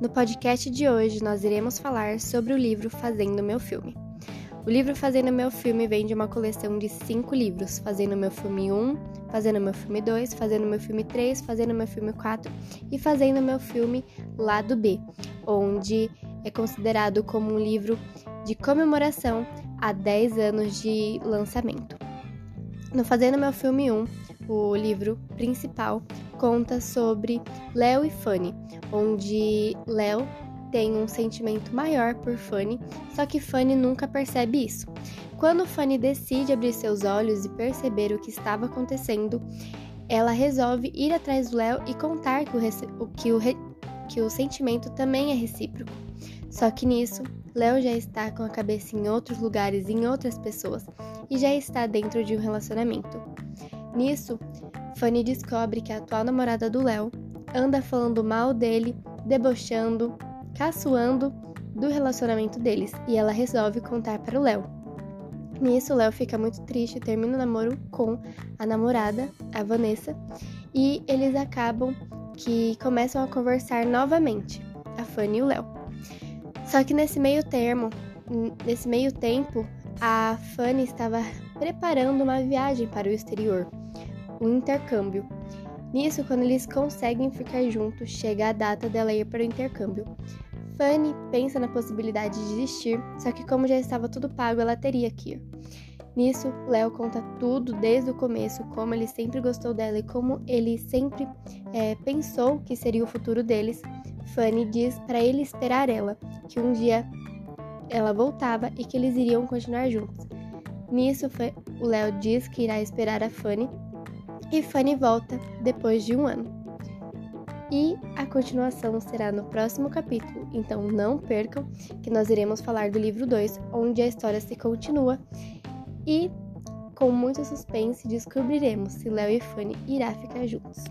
No podcast de hoje, nós iremos falar sobre o livro Fazendo Meu Filme. O livro Fazendo Meu Filme vem de uma coleção de cinco livros: Fazendo Meu Filme 1, Fazendo Meu Filme 2, Fazendo Meu Filme 3, Fazendo Meu Filme 4 e Fazendo Meu Filme Lado B, onde é considerado como um livro de comemoração a 10 anos de lançamento. No Fazendo Meu Filme 1, o livro principal conta sobre Léo e Fanny, onde Léo tem um sentimento maior por Fanny, só que Fanny nunca percebe isso. Quando Fanny decide abrir seus olhos e perceber o que estava acontecendo, ela resolve ir atrás do Léo e contar que o, que, o que o sentimento também é recíproco. Só que nisso, Léo já está com a cabeça em outros lugares, em outras pessoas, e já está dentro de um relacionamento. Nisso, Fanny descobre que a atual namorada do Léo anda falando mal dele, debochando, caçoando do relacionamento deles e ela resolve contar para o Léo. Nisso, Léo fica muito triste e termina o namoro com a namorada, a Vanessa, e eles acabam que começam a conversar novamente, a Fanny e o Léo. Só que nesse meio termo, nesse meio tempo, a Fanny estava preparando uma viagem para o exterior um intercâmbio. Nisso, quando eles conseguem ficar juntos, chega a data dela ir para o intercâmbio. Fanny pensa na possibilidade de desistir, só que como já estava tudo pago, ela teria que ir. Nisso, Léo conta tudo desde o começo, como ele sempre gostou dela e como ele sempre é, pensou que seria o futuro deles. Fanny diz para ele esperar ela, que um dia ela voltava e que eles iriam continuar juntos. Nisso, o Léo diz que irá esperar a Fanny e Fanny volta depois de um ano. E a continuação será no próximo capítulo, então não percam que nós iremos falar do livro 2, onde a história se continua e com muito suspense descobriremos se Léo e Fanny irá ficar juntos.